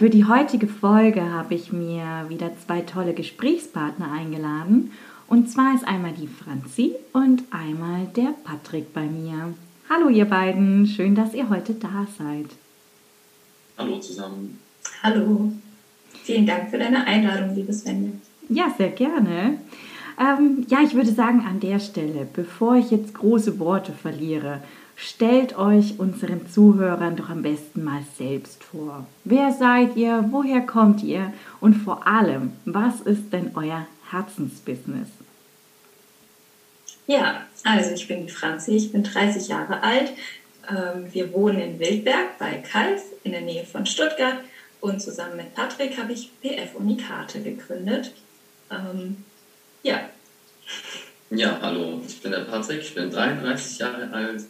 Für die heutige Folge habe ich mir wieder zwei tolle Gesprächspartner eingeladen. Und zwar ist einmal die Franzi und einmal der Patrick bei mir. Hallo ihr beiden, schön, dass ihr heute da seid. Hallo zusammen. Hallo. Vielen Dank für deine Einladung, liebe Svenja. Ja, sehr gerne. Ähm, ja, ich würde sagen, an der Stelle, bevor ich jetzt große Worte verliere, stellt euch unseren Zuhörern doch am besten mal selbst vor. Wer seid ihr? Woher kommt ihr? Und vor allem, was ist denn euer Herzensbusiness? Ja, also ich bin die Franzi, ich bin 30 Jahre alt. Ähm, wir wohnen in Wildberg bei Kalf in der Nähe von Stuttgart und zusammen mit Patrick habe ich PF Unikate gegründet. Ähm, ja. Ja, hallo, ich bin der Patrick, ich bin 33 Jahre alt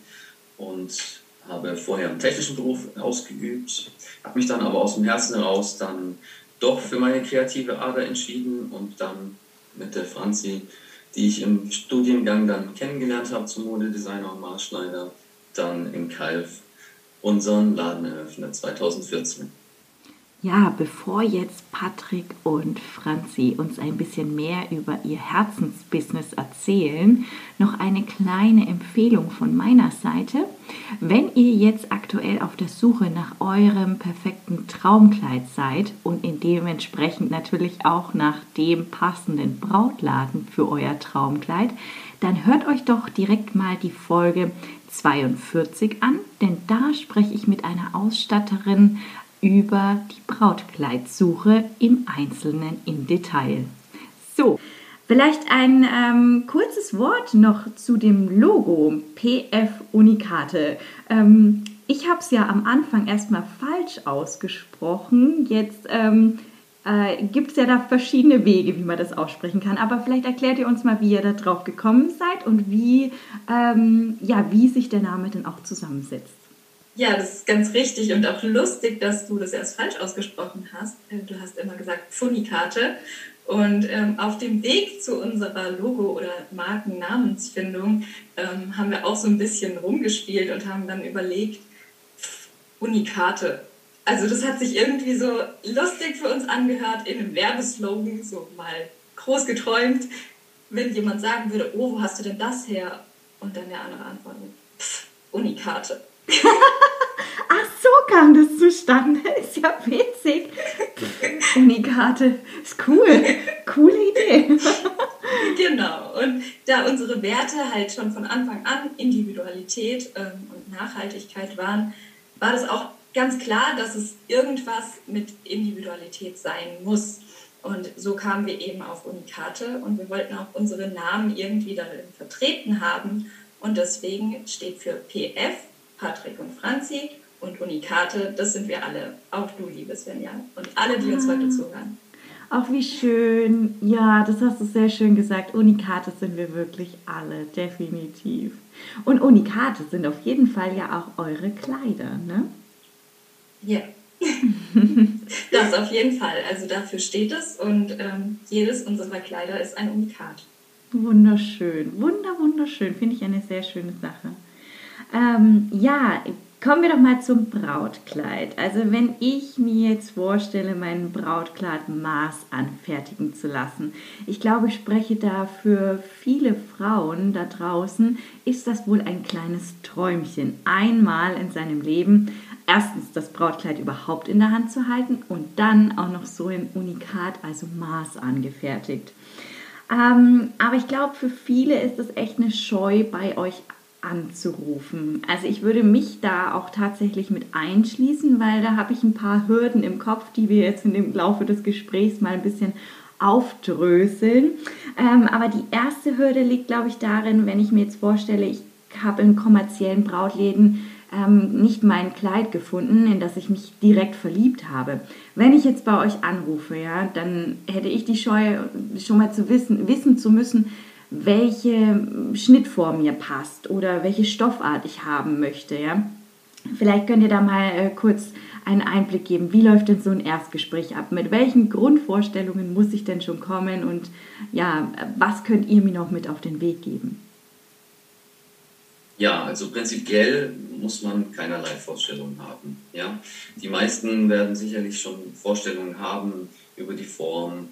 und habe vorher einen technischen Beruf ausgeübt, habe mich dann aber aus dem Herzen heraus dann doch für meine kreative Ader entschieden und dann mit der Franzi, die ich im Studiengang dann kennengelernt habe zum Modedesigner und Maßschneider, dann in Kalf unseren Laden eröffnet 2014. Ja, bevor jetzt Patrick und Franzi uns ein bisschen mehr über ihr Herzensbusiness erzählen, noch eine kleine Empfehlung von meiner Seite. Wenn ihr jetzt aktuell auf der Suche nach eurem perfekten Traumkleid seid und in dementsprechend natürlich auch nach dem passenden Brautladen für euer Traumkleid, dann hört euch doch direkt mal die Folge 42 an, denn da spreche ich mit einer Ausstatterin über die Brautkleidsuche im Einzelnen im Detail. So, vielleicht ein ähm, kurzes Wort noch zu dem Logo PF Unikate. Ähm, ich habe es ja am Anfang erstmal falsch ausgesprochen. Jetzt ähm, äh, gibt es ja da verschiedene Wege, wie man das aussprechen kann. Aber vielleicht erklärt ihr uns mal, wie ihr da drauf gekommen seid und wie, ähm, ja, wie sich der Name denn auch zusammensetzt. Ja, das ist ganz richtig und auch lustig, dass du das erst falsch ausgesprochen hast. Äh, du hast immer gesagt Pfunikate. Und ähm, auf dem Weg zu unserer Logo- oder Markennamensfindung ähm, haben wir auch so ein bisschen rumgespielt und haben dann überlegt, Unikate. Also das hat sich irgendwie so lustig für uns angehört in einem Werbeslogan, so mal groß geträumt. Wenn jemand sagen würde, oh, wo hast du denn das her? Und dann der andere antwortet, pff, Unikate. Ach, so kam das zustande. Ist ja witzig. Unikarte. Ist cool. Coole Idee. genau. Und da unsere Werte halt schon von Anfang an Individualität ähm, und Nachhaltigkeit waren, war das auch ganz klar, dass es irgendwas mit Individualität sein muss. Und so kamen wir eben auf Unikate und wir wollten auch unsere Namen irgendwie darin vertreten haben. Und deswegen steht für PF Patrick und Franzi und Unikate, das sind wir alle. Auch du, liebe Svenja. Und alle, die uns heute zuhören. Ach, wie schön. Ja, das hast du sehr schön gesagt. Unikate sind wir wirklich alle, definitiv. Und Unikate sind auf jeden Fall ja auch eure Kleider, ne? Ja. das auf jeden Fall. Also dafür steht es und ähm, jedes unserer Kleider ist ein Unikat. Wunderschön. Wunder, wunderschön. Finde ich eine sehr schöne Sache. Ähm, ja, kommen wir doch mal zum Brautkleid. Also wenn ich mir jetzt vorstelle, mein Brautkleid Maß anfertigen zu lassen, ich glaube, ich spreche da für viele Frauen da draußen, ist das wohl ein kleines Träumchen, einmal in seinem Leben erstens das Brautkleid überhaupt in der Hand zu halten und dann auch noch so ein Unikat, also Maß angefertigt. Ähm, aber ich glaube, für viele ist das echt eine Scheu bei euch anzurufen. Also ich würde mich da auch tatsächlich mit einschließen, weil da habe ich ein paar Hürden im Kopf, die wir jetzt in dem Laufe des Gesprächs mal ein bisschen aufdröseln. Ähm, aber die erste Hürde liegt, glaube ich, darin, wenn ich mir jetzt vorstelle, ich habe in kommerziellen Brautläden ähm, nicht mein Kleid gefunden, in das ich mich direkt verliebt habe. Wenn ich jetzt bei euch anrufe, ja, dann hätte ich die Scheu, schon mal zu wissen, wissen zu müssen, welche Schnittform mir passt oder welche Stoffart ich haben möchte, ja. Vielleicht könnt ihr da mal äh, kurz einen Einblick geben. Wie läuft denn so ein Erstgespräch ab? Mit welchen Grundvorstellungen muss ich denn schon kommen? Und ja, was könnt ihr mir noch mit auf den Weg geben? Ja, also prinzipiell muss man keinerlei Vorstellungen haben. Ja? Die meisten werden sicherlich schon Vorstellungen haben über die Form,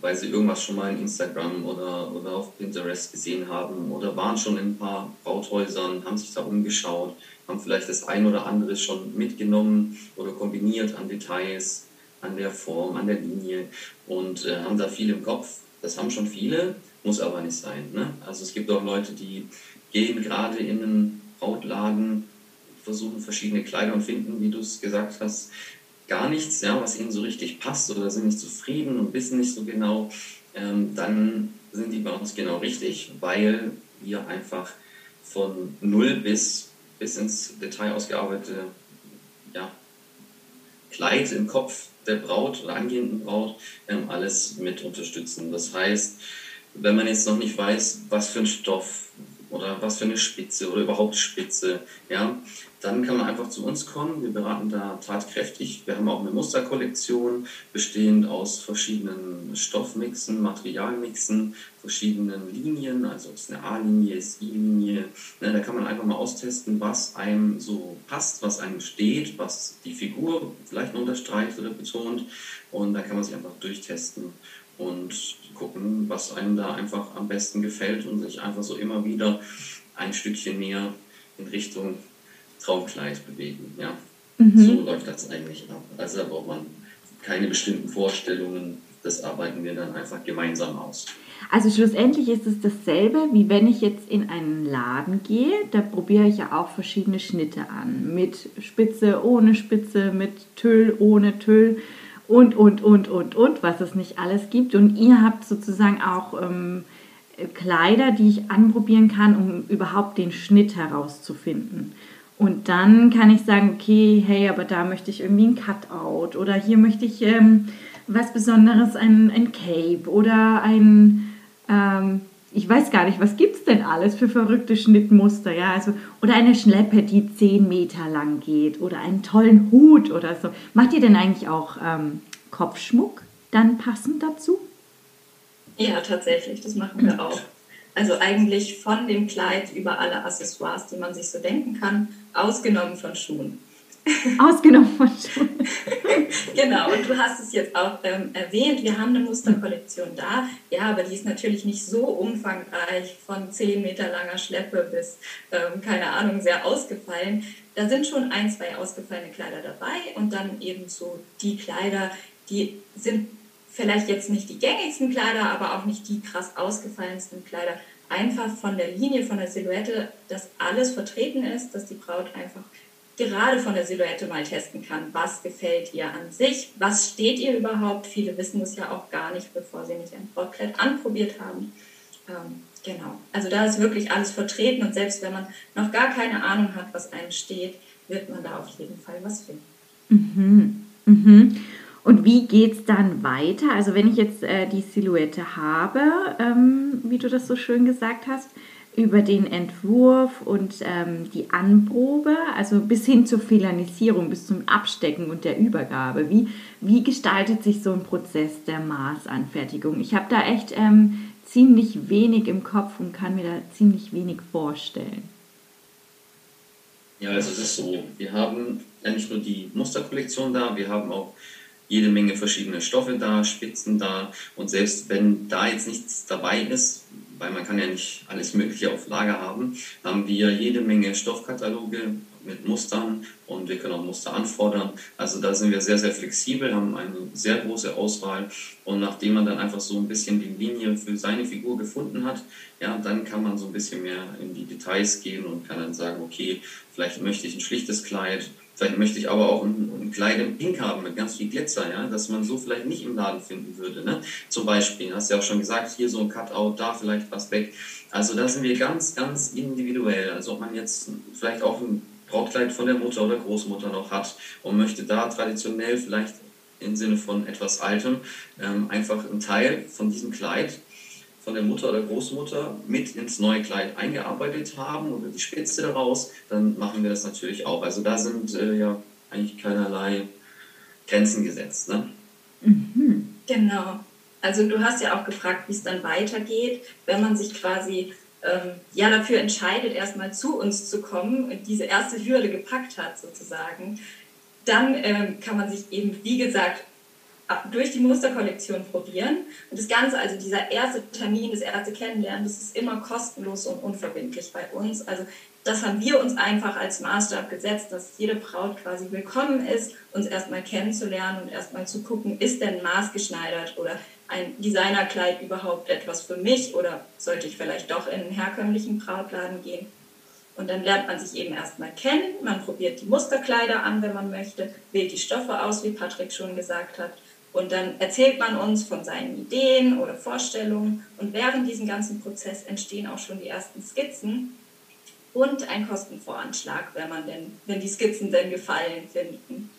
weil sie irgendwas schon mal in Instagram oder, oder auf Pinterest gesehen haben oder waren schon in ein paar Brauthäusern, haben sich da umgeschaut, haben vielleicht das ein oder andere schon mitgenommen oder kombiniert an Details, an der Form, an der Linie und äh, haben da viel im Kopf. Das haben schon viele, muss aber nicht sein. Ne? Also es gibt auch Leute, die gehen gerade in einen Brautladen, versuchen verschiedene Kleider und finden, wie du es gesagt hast, gar nichts, ja, was ihnen so richtig passt oder sind nicht zufrieden und wissen nicht so genau, ähm, dann sind die bei uns genau richtig, weil wir einfach von null bis, bis ins Detail ausgearbeitete ja, Kleid im Kopf der Braut oder angehenden Braut ähm, alles mit unterstützen. Das heißt, wenn man jetzt noch nicht weiß, was für ein Stoff, oder was für eine Spitze oder überhaupt Spitze, ja, dann kann man einfach zu uns kommen. Wir beraten da tatkräftig. Wir haben auch eine Musterkollektion, bestehend aus verschiedenen Stoffmixen, Materialmixen, verschiedenen Linien, also es ist eine A-Linie, ist I-Linie. Ne, da kann man einfach mal austesten, was einem so passt, was einem steht, was die Figur vielleicht unterstreicht oder betont. Und da kann man sich einfach durchtesten und gucken, was einem da einfach am besten gefällt und sich einfach so immer wieder ein Stückchen näher in Richtung Traumkleid bewegen. Ja? Mhm. So läuft das eigentlich ab. Also da braucht man keine bestimmten Vorstellungen, das arbeiten wir dann einfach gemeinsam aus. Also schlussendlich ist es dasselbe, wie wenn ich jetzt in einen Laden gehe. Da probiere ich ja auch verschiedene Schnitte an. Mit Spitze, ohne Spitze, mit Tüll, ohne Tüll und, und, und, und, und, was es nicht alles gibt. Und ihr habt sozusagen auch ähm, Kleider, die ich anprobieren kann, um überhaupt den Schnitt herauszufinden. Und dann kann ich sagen, okay, hey, aber da möchte ich irgendwie ein Cutout oder hier möchte ich ähm, was Besonderes, ein, ein Cape oder ein, ähm, ich weiß gar nicht, was gibt es denn alles für verrückte Schnittmuster, ja, also, oder eine Schleppe, die 10 Meter lang geht oder einen tollen Hut oder so. Macht ihr denn eigentlich auch ähm, Kopfschmuck dann passend dazu? Ja, tatsächlich, das machen wir auch. Also eigentlich von dem Kleid über alle Accessoires, die man sich so denken kann, ausgenommen von Schuhen. Ausgenommen von Schuhen. genau, und du hast es jetzt auch ähm, erwähnt, wir haben eine Musterkollektion da. Ja, aber die ist natürlich nicht so umfangreich, von 10 Meter langer Schleppe bis, ähm, keine Ahnung, sehr ausgefallen. Da sind schon ein, zwei ausgefallene Kleider dabei und dann eben so die Kleider, die sind vielleicht jetzt nicht die gängigsten Kleider, aber auch nicht die krass ausgefallensten Kleider. Einfach von der Linie, von der Silhouette, dass alles vertreten ist, dass die Braut einfach gerade von der Silhouette mal testen kann, was gefällt ihr an sich, was steht ihr überhaupt. Viele wissen es ja auch gar nicht, bevor sie nicht ein Brautkleid anprobiert haben. Ähm, genau, also da ist wirklich alles vertreten und selbst wenn man noch gar keine Ahnung hat, was einem steht, wird man da auf jeden Fall was finden. Mhm. Mhm. Und wie geht es dann weiter? Also wenn ich jetzt äh, die Silhouette habe, ähm, wie du das so schön gesagt hast, über den Entwurf und ähm, die Anprobe, also bis hin zur Filanisierung, bis zum Abstecken und der Übergabe. Wie, wie gestaltet sich so ein Prozess der Maßanfertigung? Ich habe da echt ähm, ziemlich wenig im Kopf und kann mir da ziemlich wenig vorstellen. Ja, also es ist so, wir haben ja nicht nur die Musterkollektion da, wir haben auch jede Menge verschiedene Stoffe da, Spitzen da und selbst wenn da jetzt nichts dabei ist, weil man kann ja nicht alles Mögliche auf Lager haben, haben wir jede Menge Stoffkataloge mit Mustern und wir können auch Muster anfordern. Also da sind wir sehr, sehr flexibel, haben eine sehr große Auswahl und nachdem man dann einfach so ein bisschen die Linie für seine Figur gefunden hat, ja, dann kann man so ein bisschen mehr in die Details gehen und kann dann sagen, okay, vielleicht möchte ich ein schlichtes Kleid, Vielleicht möchte ich aber auch ein, ein Kleid in Pink haben mit ganz viel Glitzer, ja, dass man so vielleicht nicht im Laden finden würde. Ne? Zum Beispiel, hast du ja auch schon gesagt, hier so ein Cutout, da vielleicht was weg. Also da sind wir ganz, ganz individuell. Also ob man jetzt vielleicht auch ein Brautkleid von der Mutter oder Großmutter noch hat und möchte da traditionell vielleicht im Sinne von etwas Altem ähm, einfach einen Teil von diesem Kleid von der Mutter oder Großmutter mit ins neue Kleid eingearbeitet haben oder die Spitze daraus, dann machen wir das natürlich auch. Also da sind äh, ja eigentlich keinerlei Grenzen gesetzt. Ne? Mhm. Genau. Also du hast ja auch gefragt, wie es dann weitergeht, wenn man sich quasi ja dafür entscheidet, erstmal zu uns zu kommen und diese erste Hürde gepackt hat sozusagen. Dann ähm, kann man sich eben, wie gesagt, durch die Musterkollektion probieren. Und das Ganze, also dieser erste Termin, das erste Kennenlernen, das ist immer kostenlos und unverbindlich bei uns. Also das haben wir uns einfach als Maßstab gesetzt, dass jede Braut quasi willkommen ist, uns erstmal kennenzulernen und erstmal zu gucken, ist denn maßgeschneidert oder ein Designerkleid überhaupt etwas für mich oder sollte ich vielleicht doch in einen herkömmlichen Brautladen gehen? Und dann lernt man sich eben erstmal kennen, man probiert die Musterkleider an, wenn man möchte, wählt die Stoffe aus, wie Patrick schon gesagt hat, und dann erzählt man uns von seinen Ideen oder Vorstellungen. Und während diesem ganzen Prozess entstehen auch schon die ersten Skizzen und ein Kostenvoranschlag, wenn man denn, wenn die Skizzen denn gefallen finden.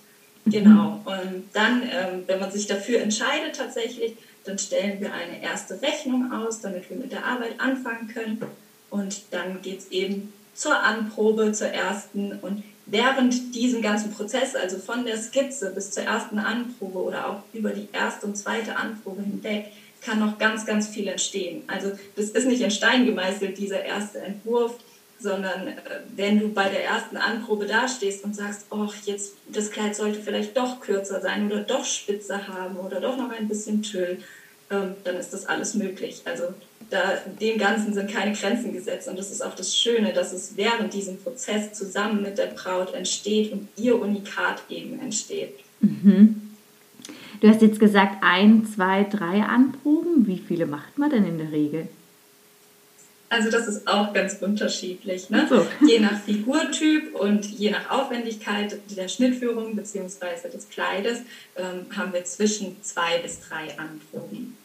Genau. Und dann, ähm, wenn man sich dafür entscheidet tatsächlich, dann stellen wir eine erste Rechnung aus, damit wir mit der Arbeit anfangen können. Und dann geht es eben zur Anprobe, zur ersten. Und während diesem ganzen Prozess, also von der Skizze bis zur ersten Anprobe oder auch über die erste und zweite Anprobe hinweg, kann noch ganz, ganz viel entstehen. Also das ist nicht in Stein gemeißelt, dieser erste Entwurf, sondern äh, wenn du bei der ersten Anprobe dastehst und sagst, oh, jetzt das Kleid sollte vielleicht doch kürzer sein oder doch spitzer haben oder doch noch ein bisschen Tüll, ähm, dann ist das alles möglich. Also da, dem Ganzen sind keine Grenzen gesetzt. Und das ist auch das Schöne, dass es während diesem Prozess zusammen mit der Braut entsteht und ihr Unikat eben entsteht. Mhm. Du hast jetzt gesagt, ein, zwei, drei Anproben. Wie viele macht man denn in der Regel? Also das ist auch ganz unterschiedlich. Ne? So. Je nach Figurtyp und je nach Aufwendigkeit der Schnittführung bzw. des Kleides ähm, haben wir zwischen zwei bis drei Anproben.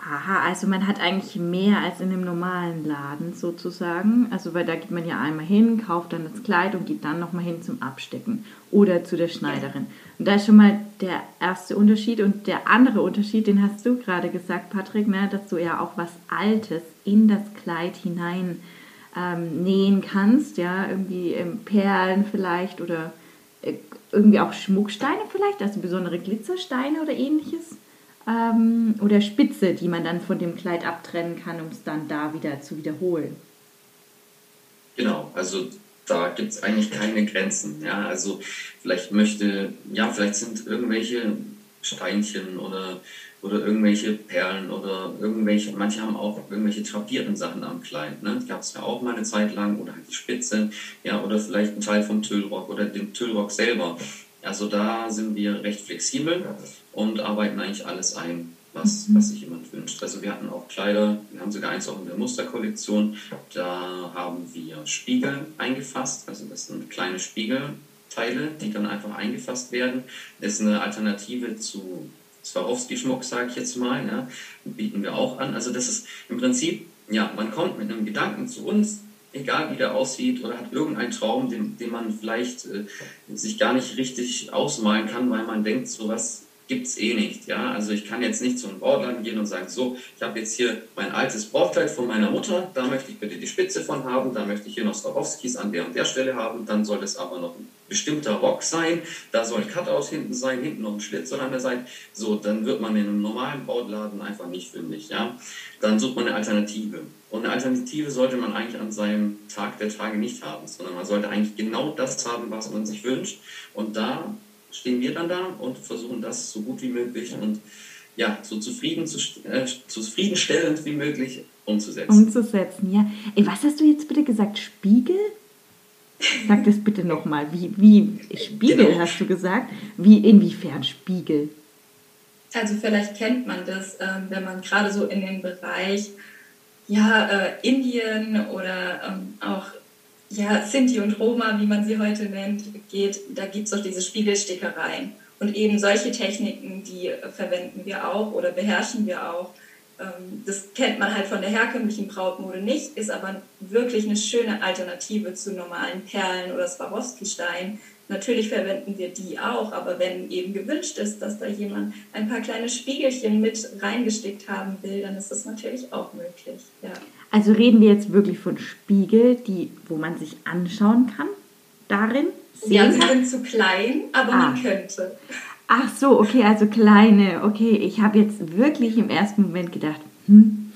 Aha, also man hat eigentlich mehr als in einem normalen Laden sozusagen. Also weil da geht man ja einmal hin, kauft dann das Kleid und geht dann nochmal hin zum Abstecken oder zu der Schneiderin. Und da ist schon mal der erste Unterschied. Und der andere Unterschied, den hast du gerade gesagt, Patrick, ne, dass du ja auch was Altes in das Kleid hinein ähm, nähen kannst, ja, irgendwie ähm, Perlen vielleicht oder äh, irgendwie auch Schmucksteine vielleicht, also besondere Glitzersteine oder ähnliches ähm, oder Spitze, die man dann von dem Kleid abtrennen kann, um es dann da wieder zu wiederholen. Genau, also da gibt es eigentlich keine Grenzen. Ja, also vielleicht möchte, ja, vielleicht sind irgendwelche Steinchen oder, oder irgendwelche Perlen oder irgendwelche, manche haben auch irgendwelche trapierten Sachen am Kleid. Ne? Gab es ja auch mal eine Zeit lang oder halt die Spitze, ja, oder vielleicht ein Teil vom Tüllrock oder den Tüllrock selber. Also da sind wir recht flexibel und arbeiten eigentlich alles ein, was, mhm. was sich jemand wünscht. Also wir hatten auch Kleider, wir haben sogar eins auch in der Musterkollektion, da haben wir Spiegel eingefasst, also das sind kleine Spiegelteile, die dann einfach eingefasst werden. Das ist eine Alternative zu Swarovski-Schmuck, sage ich jetzt mal, ja, bieten wir auch an. Also das ist im Prinzip, ja, man kommt mit einem Gedanken zu uns, egal wie der aussieht, oder hat irgendeinen Traum, den, den man vielleicht äh, sich gar nicht richtig ausmalen kann, weil man denkt, sowas gibt es eh nicht. Ja? Also ich kann jetzt nicht zu einem Brautladen gehen und sagen, so, ich habe jetzt hier mein altes Brautkleid von meiner Mutter, da möchte ich bitte die Spitze von haben, da möchte ich hier noch Swarovskis an der und der Stelle haben, dann soll es aber noch ein bestimmter Rock sein, da soll ein Cutout hinten sein, hinten noch ein Schlitz an der Seite. So, dann wird man in einem normalen Brautladen einfach nicht fündig. Ja? Dann sucht man eine Alternative. Und eine Alternative sollte man eigentlich an seinem Tag der Tage nicht haben, sondern man sollte eigentlich genau das haben, was man sich wünscht. Und da stehen wir dann da und versuchen das so gut wie möglich und ja, so zufrieden, zu, äh, zufriedenstellend wie möglich umzusetzen. Umzusetzen, ja. Ey, was hast du jetzt bitte gesagt? Spiegel? Sag das bitte nochmal. Wie, wie Spiegel genau. hast du gesagt? Wie, inwiefern Spiegel? Also vielleicht kennt man das, ähm, wenn man gerade so in den Bereich ja, äh, Indien oder ähm, auch ja, Sinti und Roma, wie man sie heute nennt, geht, da gibt es auch diese Spiegelstickereien. Und eben solche Techniken, die verwenden wir auch oder beherrschen wir auch. Ähm, das kennt man halt von der herkömmlichen Brautmode nicht, ist aber wirklich eine schöne Alternative zu normalen Perlen oder Swarovski-Steinen. Natürlich verwenden wir die auch, aber wenn eben gewünscht ist, dass da jemand ein paar kleine Spiegelchen mit reingestickt haben will, dann ist das natürlich auch möglich. Ja. Also reden wir jetzt wirklich von Spiegel, die, wo man sich anschauen kann, darin? Ja, sie sind zu klein, aber ah. man könnte. Ach so, okay, also kleine. Okay, ich habe jetzt wirklich im ersten Moment gedacht, hm,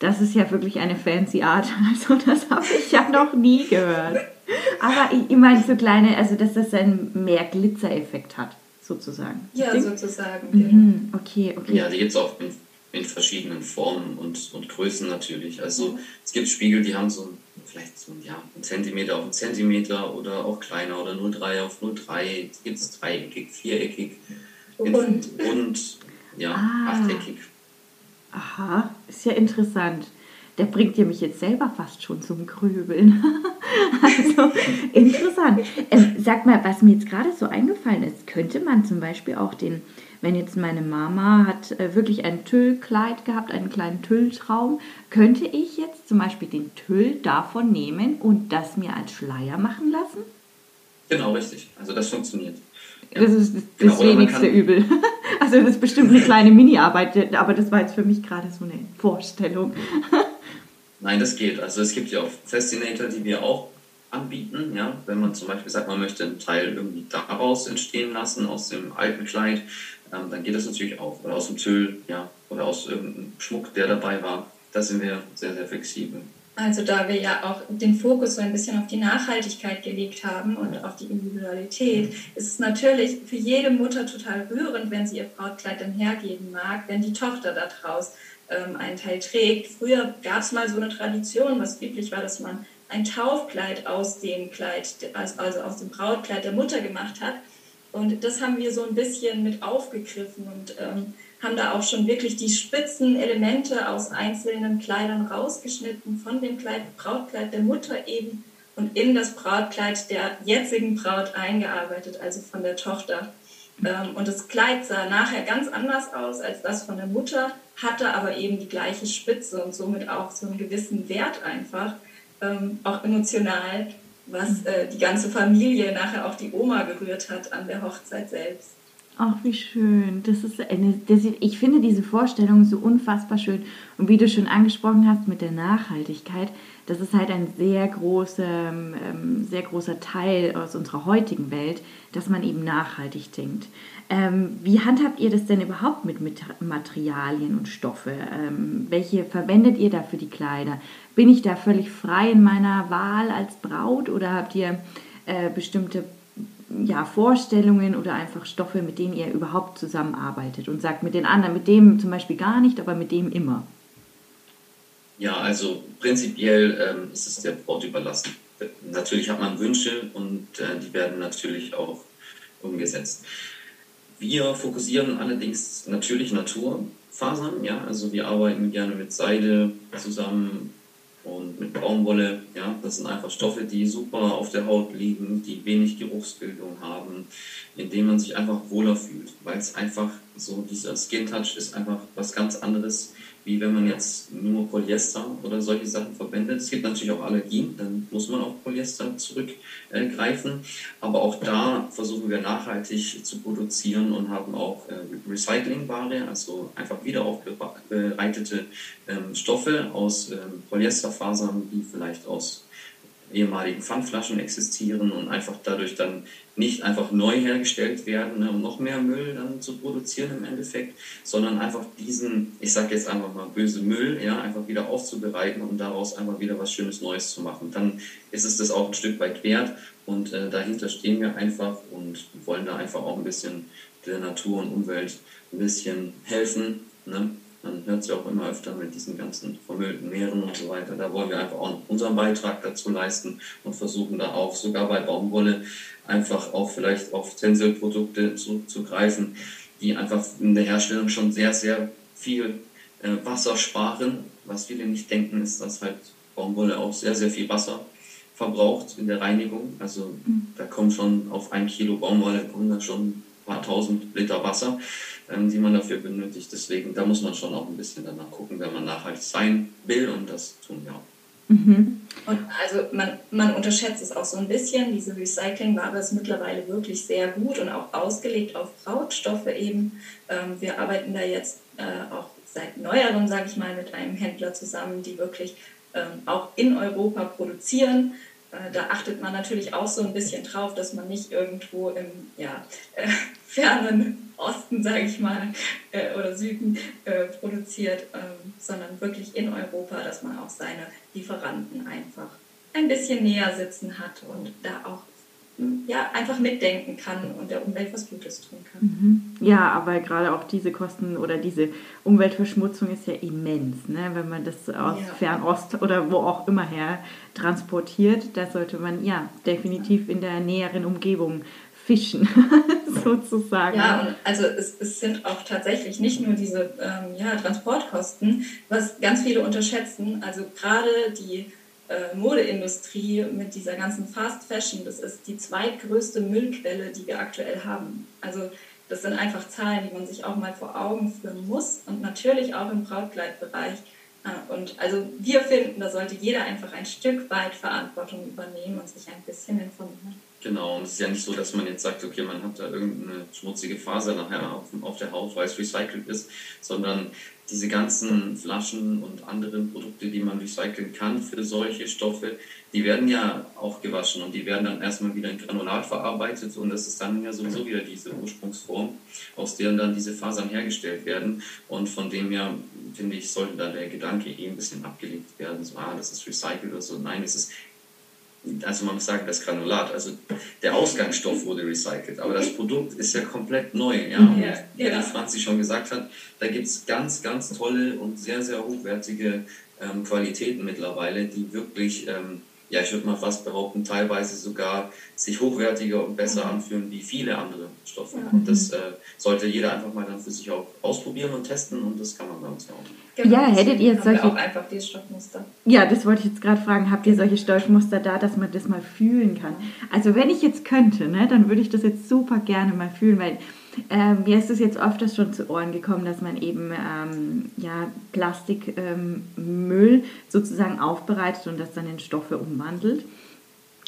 das ist ja wirklich eine fancy Art. Also das habe ich ja noch nie gehört. Aber ich, ich meine so kleine, also dass das einen mehr Glitzereffekt hat, sozusagen. Ja, Ding? sozusagen. Mhm, okay, okay. Ja, die gibt es auch in, in, verschiedenen Formen und, und Größen natürlich. Also mhm. es gibt Spiegel, die haben so vielleicht so ja, einen Zentimeter auf einen Zentimeter oder auch kleiner oder 0,3 auf 0,3. Es gibt es dreieckig, viereckig, rund, rund ja, ah. achteckig. Aha, ist ja interessant der bringt ja mich jetzt selber fast schon zum Grübeln. also interessant. Ähm, sag mal, was mir jetzt gerade so eingefallen ist, könnte man zum Beispiel auch den, wenn jetzt meine Mama hat äh, wirklich ein Tüllkleid gehabt, einen kleinen Tülltraum, könnte ich jetzt zum Beispiel den Tüll davon nehmen und das mir als Schleier machen lassen? Genau, richtig. Also das funktioniert. Ja. Das ist das, genau, wenigste Übel. Also das ist bestimmt eine kleine Mini-Arbeit, aber das war jetzt für mich gerade so eine Vorstellung. Nein, das geht. Also es gibt ja auch Festinator, die wir auch anbieten. Ja? Wenn man zum Beispiel sagt, man möchte einen Teil irgendwie daraus entstehen lassen, aus dem alten Kleid, ähm, dann geht das natürlich auch. Oder aus dem Tüll, ja, oder aus irgendeinem Schmuck, der dabei war. Da sind wir sehr, sehr flexibel. Also da wir ja auch den Fokus so ein bisschen auf die Nachhaltigkeit gelegt haben und auf die Individualität, ist es natürlich für jede Mutter total rührend, wenn sie ihr Brautkleid dann hergeben mag, wenn die Tochter da draus ähm, einen Teil trägt. Früher gab es mal so eine Tradition, was üblich war, dass man ein Taufkleid aus dem Kleid, also aus dem Brautkleid der Mutter gemacht hat. Und das haben wir so ein bisschen mit aufgegriffen und ähm, haben da auch schon wirklich die spitzen Elemente aus einzelnen Kleidern rausgeschnitten, von dem Kleid, Brautkleid der Mutter eben und in das Brautkleid der jetzigen Braut eingearbeitet, also von der Tochter. Ähm, und das Kleid sah nachher ganz anders aus als das von der Mutter, hatte aber eben die gleiche Spitze und somit auch so einen gewissen Wert einfach, ähm, auch emotional, was äh, die ganze Familie, nachher auch die Oma gerührt hat an der Hochzeit selbst. Ach, wie schön. Das ist eine, das, ich finde diese Vorstellung so unfassbar schön. Und wie du schon angesprochen hast mit der Nachhaltigkeit, das ist halt ein sehr großer, ähm, sehr großer Teil aus unserer heutigen Welt, dass man eben nachhaltig denkt. Ähm, wie handhabt ihr das denn überhaupt mit Materialien und Stoffe? Ähm, welche verwendet ihr da für die Kleider? Bin ich da völlig frei in meiner Wahl als Braut oder habt ihr äh, bestimmte ja, Vorstellungen oder einfach Stoffe, mit denen ihr überhaupt zusammenarbeitet und sagt mit den anderen, mit dem zum Beispiel gar nicht, aber mit dem immer? Ja, also prinzipiell ähm, ist es der Braut überlassen. Natürlich hat man Wünsche und äh, die werden natürlich auch umgesetzt. Wir fokussieren allerdings natürlich Naturfasern, ja, also wir arbeiten gerne mit Seide zusammen und mit Baumwolle, ja, das sind einfach Stoffe, die super auf der Haut liegen, die wenig Geruchsbildung haben, in denen man sich einfach wohler fühlt, weil es einfach so dieser Skin Touch ist einfach was ganz anderes wie wenn man jetzt nur Polyester oder solche Sachen verwendet. Es gibt natürlich auch Allergien, dann muss man auf Polyester zurückgreifen. Aber auch da versuchen wir nachhaltig zu produzieren und haben auch äh, Recyclingware, also einfach wieder aufbereitete ähm, Stoffe aus ähm, Polyesterfasern, die vielleicht aus ehemaligen Pfandflaschen existieren und einfach dadurch dann nicht einfach neu hergestellt werden, ne, um noch mehr Müll dann zu produzieren im Endeffekt, sondern einfach diesen, ich sage jetzt einfach mal böse Müll, ja, einfach wieder aufzubereiten und daraus einfach wieder was Schönes Neues zu machen. Dann ist es das auch ein Stück weit wert und äh, dahinter stehen wir einfach und wollen da einfach auch ein bisschen der Natur und Umwelt ein bisschen helfen. Ne? Man hört es ja auch immer öfter mit diesen ganzen vermüllten Meeren und so weiter. Da wollen wir einfach auch unseren Beitrag dazu leisten und versuchen da auch sogar bei Baumwolle einfach auch vielleicht auf Tenselprodukte zurückzugreifen, die einfach in der Herstellung schon sehr, sehr viel äh, Wasser sparen. Was viele nicht denken, ist, dass halt Baumwolle auch sehr, sehr viel Wasser verbraucht in der Reinigung. Also mhm. da kommt schon auf ein Kilo Baumwolle kommen da schon paar tausend Liter Wasser, die man dafür benötigt. Deswegen, da muss man schon auch ein bisschen danach gucken, wenn man nachhaltig sein will und das tun wir auch. Mhm. Und also man, man unterschätzt es auch so ein bisschen. Diese Recyclingware ist mittlerweile wirklich sehr gut und auch ausgelegt auf Brautstoffe eben. Ähm, wir arbeiten da jetzt äh, auch seit neuerem, sage ich mal, mit einem Händler zusammen, die wirklich ähm, auch in Europa produzieren. Äh, da achtet man natürlich auch so ein bisschen drauf, dass man nicht irgendwo im ja, äh, fernen Osten, sage ich mal, äh, oder Süden äh, produziert, ähm, sondern wirklich in Europa, dass man auch seine Lieferanten einfach ein bisschen näher sitzen hat und da auch ja, einfach mitdenken kann und der Umwelt was Gutes tun kann. Mhm. Ja, aber gerade auch diese Kosten oder diese Umweltverschmutzung ist ja immens, ne? wenn man das aus ja. Fernost oder wo auch immer her transportiert. Da sollte man ja definitiv in der näheren Umgebung fischen, sozusagen. Ja, und also es, es, sind auch tatsächlich nicht nur diese ähm, ja, Transportkosten, was ganz viele unterschätzen. Also gerade die äh, Modeindustrie mit dieser ganzen Fast Fashion, das ist die zweitgrößte Müllquelle, die wir aktuell haben. Also das sind einfach Zahlen, die man sich auch mal vor Augen führen muss und natürlich auch im Brautkleidbereich. Äh, und also wir finden, da sollte jeder einfach ein Stück weit Verantwortung übernehmen und sich ein bisschen informieren. Genau, und es ist ja nicht so, dass man jetzt sagt, okay, man hat da irgendeine schmutzige Faser nachher auf, auf der Haut, weil es recycelt ist, sondern diese ganzen Flaschen und anderen Produkte, die man recyceln kann für solche Stoffe, die werden ja auch gewaschen und die werden dann erstmal wieder in Granulat verarbeitet und das ist dann ja sowieso wieder diese Ursprungsform, aus der dann diese Fasern hergestellt werden und von dem her, finde ich, sollte da der Gedanke eh ein bisschen abgelegt werden, so, ah, das ist recycelt oder so. Nein, es ist also man muss sagen, das Granulat, also der Ausgangsstoff wurde recycelt, aber das Produkt ist ja komplett neu. Ja? Und ja, wie Franzi schon gesagt hat, da gibt es ganz, ganz tolle und sehr, sehr hochwertige ähm, Qualitäten mittlerweile, die wirklich ähm, ja, ich würde mal fast behaupten, teilweise sogar sich hochwertiger und besser mhm. anfühlen wie viele andere Stoffe. Mhm. Und das äh, sollte jeder einfach mal dann für sich auch ausprobieren und testen und das kann man bei uns ja auch. Genau, ja, hättet ihr jetzt solche. auch einfach dieses Stoffmuster. Ja, das wollte ich jetzt gerade fragen. Habt ihr solche Stoffmuster da, dass man das mal fühlen kann? Also, wenn ich jetzt könnte, ne, dann würde ich das jetzt super gerne mal fühlen, weil ähm, mir ist es jetzt öfters schon zu Ohren gekommen, dass man eben ähm, ja, Plastikmüll ähm, sozusagen aufbereitet und das dann in Stoffe umwandelt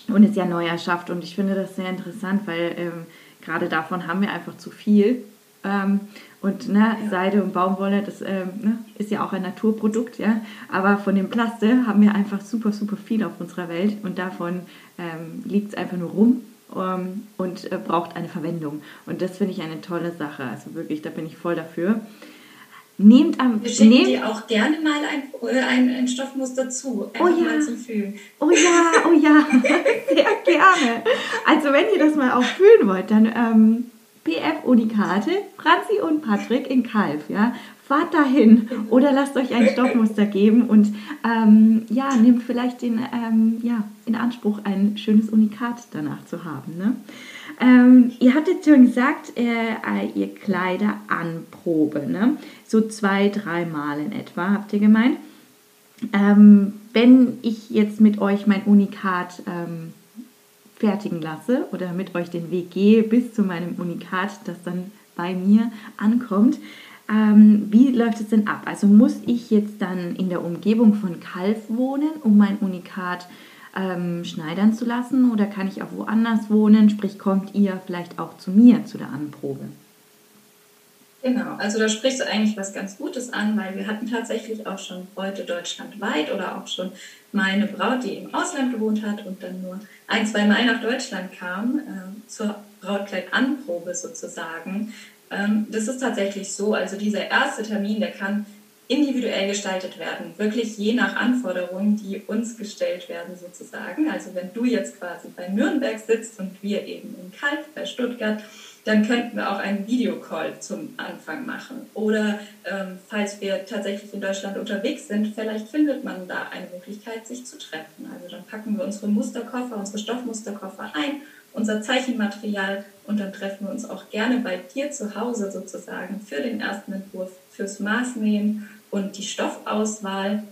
und es ja neu erschafft. Und ich finde das sehr interessant, weil ähm, gerade davon haben wir einfach zu viel. Ähm, und ne, Seide und Baumwolle, das ähm, ne, ist ja auch ein Naturprodukt, ja. Aber von dem Plaste haben wir einfach super, super viel auf unserer Welt und davon liegt es einfach nur rum ähm, und äh, braucht eine Verwendung. Und das finde ich eine tolle Sache. Also wirklich, da bin ich voll dafür. Nehmt am Wir schicken nehmt, dir auch gerne mal ein, äh, ein, ein Stoffmuster zu, einfach oh ja. mal zum Fühlen. Oh ja, oh ja, sehr gerne. Also wenn ihr das mal auch fühlen wollt, dann ähm, PF Unikate, Franzi und Patrick in Kalf, ja fahrt dahin oder lasst euch ein Stoffmuster geben und ähm, ja, nehmt vielleicht den, ähm, ja, in Anspruch, ein schönes Unikat danach zu haben. Ne? Ähm, ihr hattet schon gesagt, äh, ihr Kleider anprobe, ne? so zwei, dreimal in etwa, habt ihr gemeint. Ähm, wenn ich jetzt mit euch mein Unikat ähm, fertigen lasse oder mit euch den Weg gehe bis zu meinem Unikat, das dann bei mir ankommt, ähm, wie läuft es denn ab? Also muss ich jetzt dann in der Umgebung von Kalf wohnen, um mein Unikat ähm, schneidern zu lassen oder kann ich auch woanders wohnen? Sprich, kommt ihr vielleicht auch zu mir zu der Anprobe? Genau, also da sprichst du eigentlich was ganz Gutes an, weil wir hatten tatsächlich auch schon Bräute deutschlandweit oder auch schon meine Braut, die im Ausland gewohnt hat und dann nur ein, zwei Mal nach Deutschland kam, äh, zur Brautkleidanprobe sozusagen. Ähm, das ist tatsächlich so. Also dieser erste Termin, der kann individuell gestaltet werden, wirklich je nach Anforderungen, die uns gestellt werden sozusagen. Also wenn du jetzt quasi bei Nürnberg sitzt und wir eben in Kalk bei Stuttgart, dann könnten wir auch einen Videocall zum Anfang machen. Oder ähm, falls wir tatsächlich in Deutschland unterwegs sind, vielleicht findet man da eine Möglichkeit, sich zu treffen. Also dann packen wir unsere Musterkoffer, unsere Stoffmusterkoffer ein unser Zeichenmaterial und dann treffen wir uns auch gerne bei dir zu Hause sozusagen für den ersten Entwurf, fürs Maßnähen und die Stoffauswahl.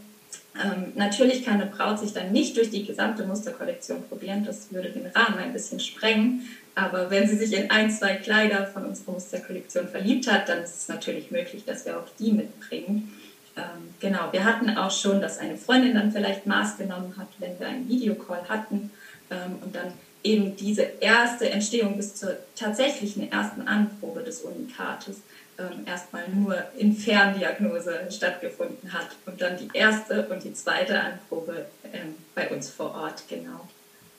Ähm, natürlich kann eine Braut sich dann nicht durch die gesamte Musterkollektion probieren, das würde den Rahmen ein bisschen sprengen. Aber wenn sie sich in ein, zwei Kleider von unserer Musterkollektion verliebt hat, dann ist es natürlich möglich, dass wir auch die mitbringen. Ähm, genau, wir hatten auch schon, dass eine Freundin dann vielleicht Maß genommen hat, wenn wir einen Videocall hatten ähm, und dann eben diese erste Entstehung bis zur tatsächlichen ersten Anprobe des Unikates ähm, erstmal nur in Ferndiagnose stattgefunden hat und dann die erste und die zweite Anprobe ähm, bei uns vor Ort, genau.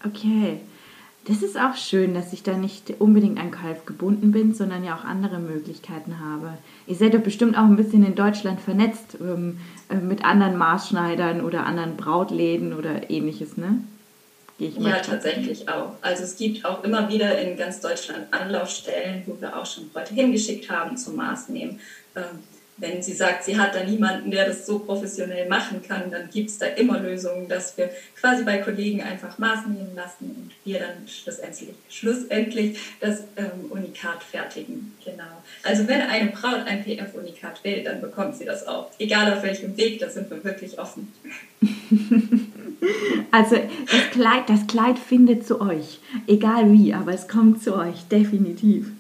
Okay. Das ist auch schön, dass ich da nicht unbedingt an Kalf gebunden bin, sondern ja auch andere Möglichkeiten habe. Ihr seid doch bestimmt auch ein bisschen in Deutschland vernetzt ähm, äh, mit anderen Maßschneidern oder anderen Brautläden oder ähnliches, ne? Ja, tatsächlich auch. Also es gibt auch immer wieder in ganz Deutschland Anlaufstellen, wo wir auch schon Leute hingeschickt haben zum Maßnehmen. Ähm, wenn sie sagt, sie hat da niemanden, der das so professionell machen kann, dann gibt es da immer Lösungen, dass wir quasi bei Kollegen einfach Maß nehmen lassen und wir dann schlussendlich, schlussendlich das ähm, Unikat fertigen. Genau. Also wenn eine Braut ein PF-Unikat will, dann bekommt sie das auch. Egal auf welchem Weg, da sind wir wirklich offen. Also das Kleid, das Kleid findet zu euch, egal wie, aber es kommt zu euch, definitiv.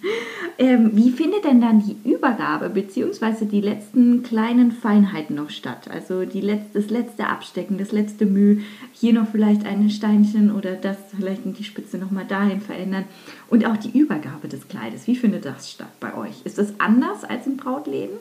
Ähm, wie findet denn dann die Übergabe bzw. die letzten kleinen Feinheiten noch statt? Also die Letz-, das letzte Abstecken, das letzte Mühe, hier noch vielleicht ein Steinchen oder das vielleicht die Spitze nochmal dahin verändern und auch die Übergabe des Kleides. Wie findet das statt bei euch? Ist das anders als im Brautleben?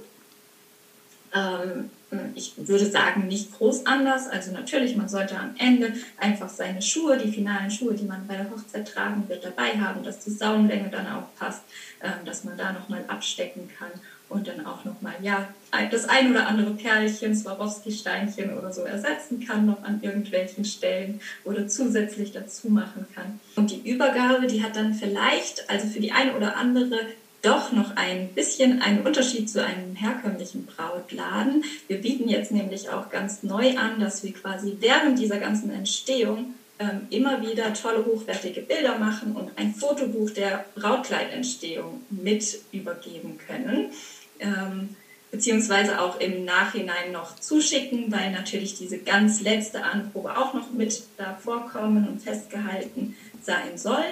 Ähm, ich würde sagen, nicht groß anders. Also natürlich, man sollte am Ende einfach seine Schuhe, die finalen Schuhe, die man bei der Hochzeit tragen wird, dabei haben, dass die Saumlänge dann auch passt, ähm, dass man da nochmal abstecken kann und dann auch nochmal, ja, das ein oder andere Perlchen, Swarovski-Steinchen oder so ersetzen kann, noch an irgendwelchen Stellen oder zusätzlich dazu machen kann. Und die Übergabe, die hat dann vielleicht, also für die eine oder andere doch noch ein bisschen einen Unterschied zu einem herkömmlichen Brautladen. Wir bieten jetzt nämlich auch ganz neu an, dass wir quasi während dieser ganzen Entstehung ähm, immer wieder tolle, hochwertige Bilder machen und ein Fotobuch der Brautkleidentstehung mit übergeben können. Ähm, beziehungsweise auch im Nachhinein noch zuschicken, weil natürlich diese ganz letzte Anprobe auch noch mit da vorkommen und festgehalten sein soll.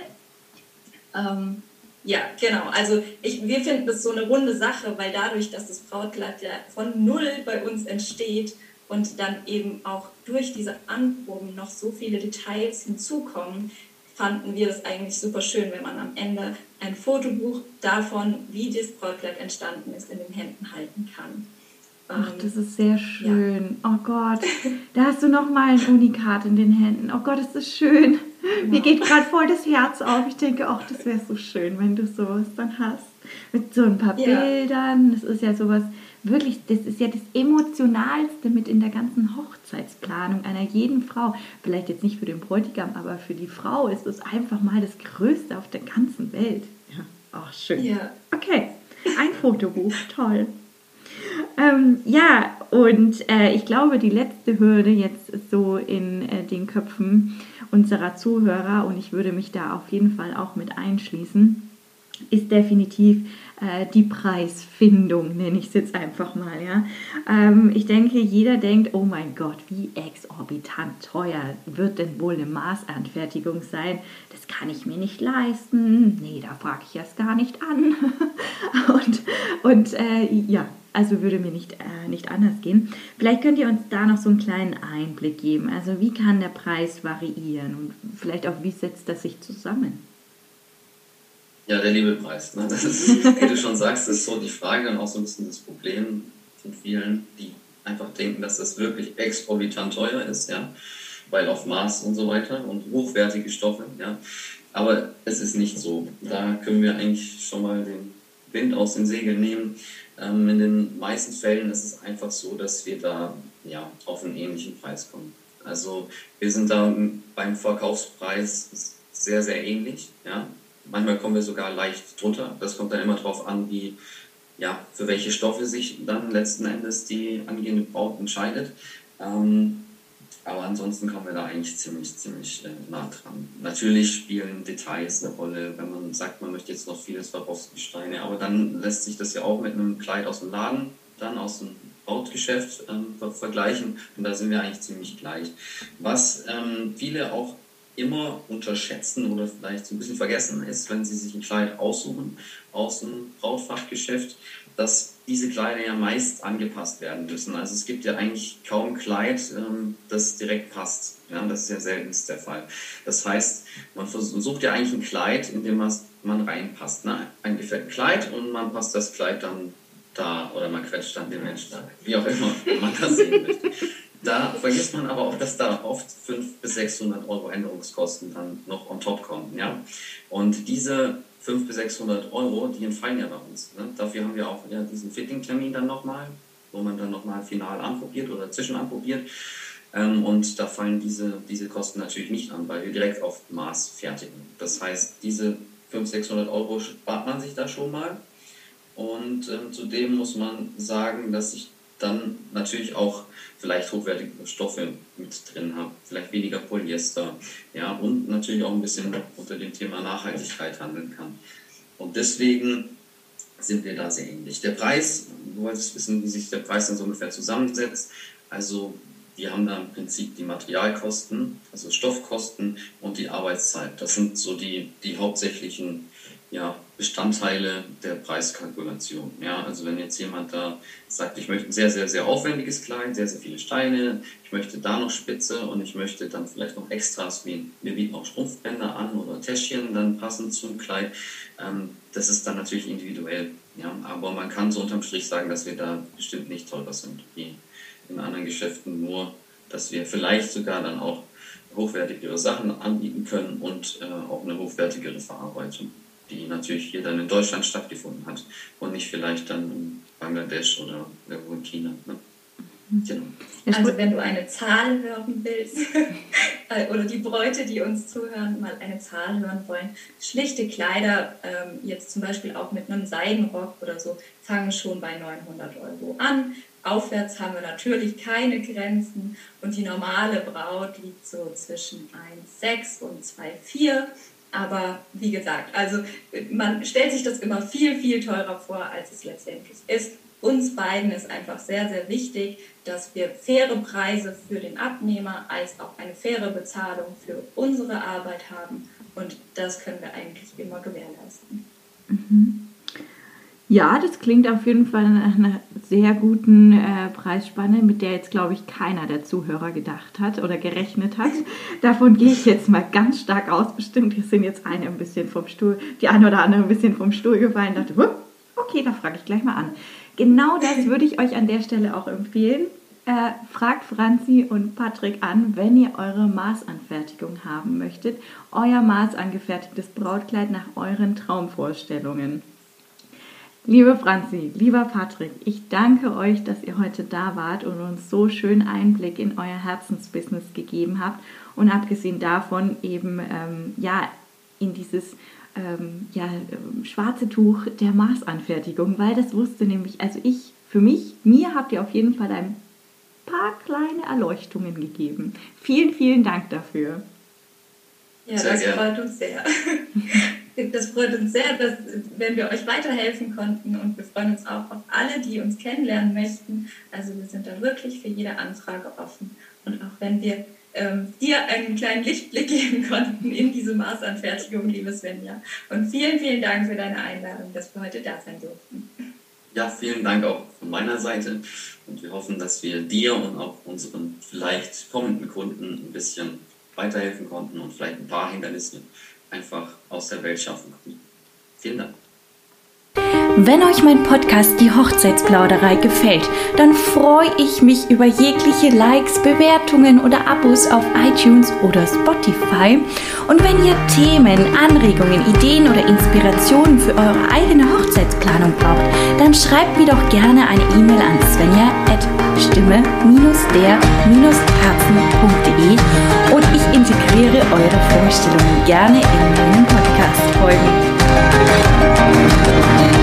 Ähm, ja, genau. Also ich, wir finden das so eine runde Sache, weil dadurch, dass das Brautkleid ja von null bei uns entsteht und dann eben auch durch diese Anproben noch so viele Details hinzukommen, fanden wir das eigentlich super schön, wenn man am Ende ein Fotobuch davon, wie das Brautkleid entstanden ist, in den Händen halten kann. Ach, ähm, das ist sehr schön. Ja. Oh Gott, da hast du noch mal ein Unikat in den Händen. Oh Gott, ist das schön. Mir geht gerade voll das Herz auf. Ich denke, ach, das wäre so schön, wenn du sowas dann hast. Mit so ein paar ja. Bildern. Das ist ja sowas, wirklich, das ist ja das Emotionalste mit in der ganzen Hochzeitsplanung einer jeden Frau. Vielleicht jetzt nicht für den Bräutigam, aber für die Frau ist es einfach mal das Größte auf der ganzen Welt. Ja, ach, schön. Ja. Okay, ein Fotobuch, toll. Ähm, ja, und äh, ich glaube, die letzte Hürde jetzt so in äh, den Köpfen unserer Zuhörer, und ich würde mich da auf jeden Fall auch mit einschließen, ist definitiv äh, die Preisfindung, nenne ich es jetzt einfach mal. Ja? Ähm, ich denke, jeder denkt, oh mein Gott, wie exorbitant teuer wird denn wohl eine Maßanfertigung sein? Das kann ich mir nicht leisten. Nee, da frage ich erst gar nicht an. und und äh, ja, also würde mir nicht, äh, nicht anders gehen. Vielleicht könnt ihr uns da noch so einen kleinen Einblick geben. Also wie kann der Preis variieren und vielleicht auch wie setzt das sich zusammen? Ja, der liebe Preis. Ne? Das ist, wie du schon sagst, ist so die Frage und auch so ein bisschen das Problem von vielen, die einfach denken, dass das wirklich exorbitant teuer ist, ja, weil auf Maß und so weiter und hochwertige Stoffe, ja. Aber es ist nicht so. Da können wir eigentlich schon mal den Wind aus den Segeln nehmen. Ähm, in den meisten Fällen ist es einfach so, dass wir da ja, auf einen ähnlichen Preis kommen. Also wir sind da beim Verkaufspreis sehr, sehr ähnlich. Ja. Manchmal kommen wir sogar leicht drunter. Das kommt dann immer darauf an, wie, ja, für welche Stoffe sich dann letzten Endes die angehende Braut entscheidet. Ähm, aber ansonsten kommen wir da eigentlich ziemlich, ziemlich äh, nah dran. Natürlich spielen Details eine Rolle, wenn man sagt, man möchte jetzt noch viele Swarovski-Steine, aber dann lässt sich das ja auch mit einem Kleid aus dem Laden, dann aus dem Brautgeschäft ähm, vergleichen und da sind wir eigentlich ziemlich gleich. Was ähm, viele auch immer unterschätzen oder vielleicht so ein bisschen vergessen ist, wenn sie sich ein Kleid aussuchen aus dem Brautfachgeschäft, dass diese Kleider ja meist angepasst werden müssen. Also es gibt ja eigentlich kaum Kleid, ähm, das direkt passt. Ja, das ist ja selten der Fall. Das heißt, man versucht ja eigentlich ein Kleid, in dem man reinpasst. Ne? Ein gefällt Kleid und man passt das Kleid dann da oder man quetscht dann den Menschen da, wie auch immer man das sehen möchte. Da vergisst man aber auch, dass da oft 500 bis 600 Euro Änderungskosten dann noch on top kommen. Ja? Und diese 500 bis 600 Euro, die entfallen ja bei uns. Ne? Dafür haben wir auch ja, diesen Fitting-Termin dann nochmal, wo man dann nochmal final anprobiert oder zwischenanprobiert. Ähm, und da fallen diese, diese Kosten natürlich nicht an, weil wir direkt auf Maß fertigen. Das heißt, diese 500, 600 Euro spart man sich da schon mal. Und ähm, zudem muss man sagen, dass ich dann natürlich auch vielleicht hochwertige Stoffe mit drin habe, vielleicht weniger Polyester, ja, und natürlich auch ein bisschen unter dem Thema Nachhaltigkeit handeln kann. Und deswegen sind wir da sehr ähnlich. Der Preis, du wolltest wissen, wie sich der Preis dann so ungefähr zusammensetzt. Also wir haben da im Prinzip die Materialkosten, also Stoffkosten und die Arbeitszeit. Das sind so die, die hauptsächlichen ja, Bestandteile der Preiskalkulation. Ja, also wenn jetzt jemand da sagt, ich möchte ein sehr, sehr, sehr aufwendiges Kleid, sehr, sehr viele Steine, ich möchte da noch Spitze und ich möchte dann vielleicht noch Extras wie, wir bieten auch Strumpfbänder an oder Täschchen dann passend zum Kleid. Ähm, das ist dann natürlich individuell. Ja, aber man kann so unterm Strich sagen, dass wir da bestimmt nicht teurer sind wie in anderen Geschäften, nur dass wir vielleicht sogar dann auch hochwertigere Sachen anbieten können und äh, auch eine hochwertigere Verarbeitung die natürlich hier dann in Deutschland stattgefunden hat und nicht vielleicht dann in Bangladesch oder irgendwo in China. Ne? Genau. Also wenn du eine Zahl hören willst oder die Bräute, die uns zuhören, mal eine Zahl hören wollen, schlichte Kleider, ähm, jetzt zum Beispiel auch mit einem Seidenrock oder so, fangen schon bei 900 Euro an. Aufwärts haben wir natürlich keine Grenzen und die normale Braut liegt so zwischen 1,6 und 2,4 aber wie gesagt, also man stellt sich das immer viel, viel teurer vor, als es letztendlich ist. Uns beiden ist einfach sehr, sehr wichtig, dass wir faire Preise für den Abnehmer als auch eine faire Bezahlung für unsere Arbeit haben. Und das können wir eigentlich immer gewährleisten. Mhm. Ja, das klingt auf jeden Fall nach einer sehr guten äh, Preisspanne, mit der jetzt, glaube ich, keiner der Zuhörer gedacht hat oder gerechnet hat. Davon gehe ich jetzt mal ganz stark aus. Bestimmt sind jetzt eine ein bisschen vom Stuhl, die eine oder andere ein bisschen vom Stuhl gefallen. Dachte, okay, da frage ich gleich mal an. Genau das würde ich euch an der Stelle auch empfehlen. Äh, fragt Franzi und Patrick an, wenn ihr eure Maßanfertigung haben möchtet. Euer maßangefertigtes Brautkleid nach euren Traumvorstellungen. Liebe Franzi, lieber Patrick, ich danke euch, dass ihr heute da wart und uns so schön Einblick in euer Herzensbusiness gegeben habt und abgesehen davon eben ähm, ja in dieses ähm, ja, schwarze Tuch der Maßanfertigung, weil das wusste nämlich, also ich, für mich, mir habt ihr auf jeden Fall ein paar kleine Erleuchtungen gegeben. Vielen, vielen Dank dafür. Ja, sehr das gern. freut uns sehr. Das freut uns sehr, dass, wenn wir euch weiterhelfen konnten und wir freuen uns auch auf alle, die uns kennenlernen möchten. Also wir sind da wirklich für jede Anfrage offen. Und auch wenn wir ähm, dir einen kleinen Lichtblick geben konnten in diese Maßanfertigung, liebe Svenja. Und vielen, vielen Dank für deine Einladung, dass wir heute da sein durften. Ja, vielen Dank auch von meiner Seite. Und wir hoffen, dass wir dir und auch unseren vielleicht kommenden Kunden ein bisschen weiterhelfen konnten und vielleicht ein paar Hindernisse einfach aus der Welt schaffen konnten. Vielen Dank. Wenn euch mein Podcast Die Hochzeitsplauderei gefällt, dann freue ich mich über jegliche Likes, Bewertungen oder Abos auf iTunes oder Spotify. Und wenn ihr Themen, Anregungen, Ideen oder Inspirationen für eure eigene Hochzeitsplanung braucht, dann schreibt mir doch gerne eine E-Mail an svenja stimme-der-herzen.de und ich integriere eure Vorstellungen gerne in meinen Podcast-Folgen. Música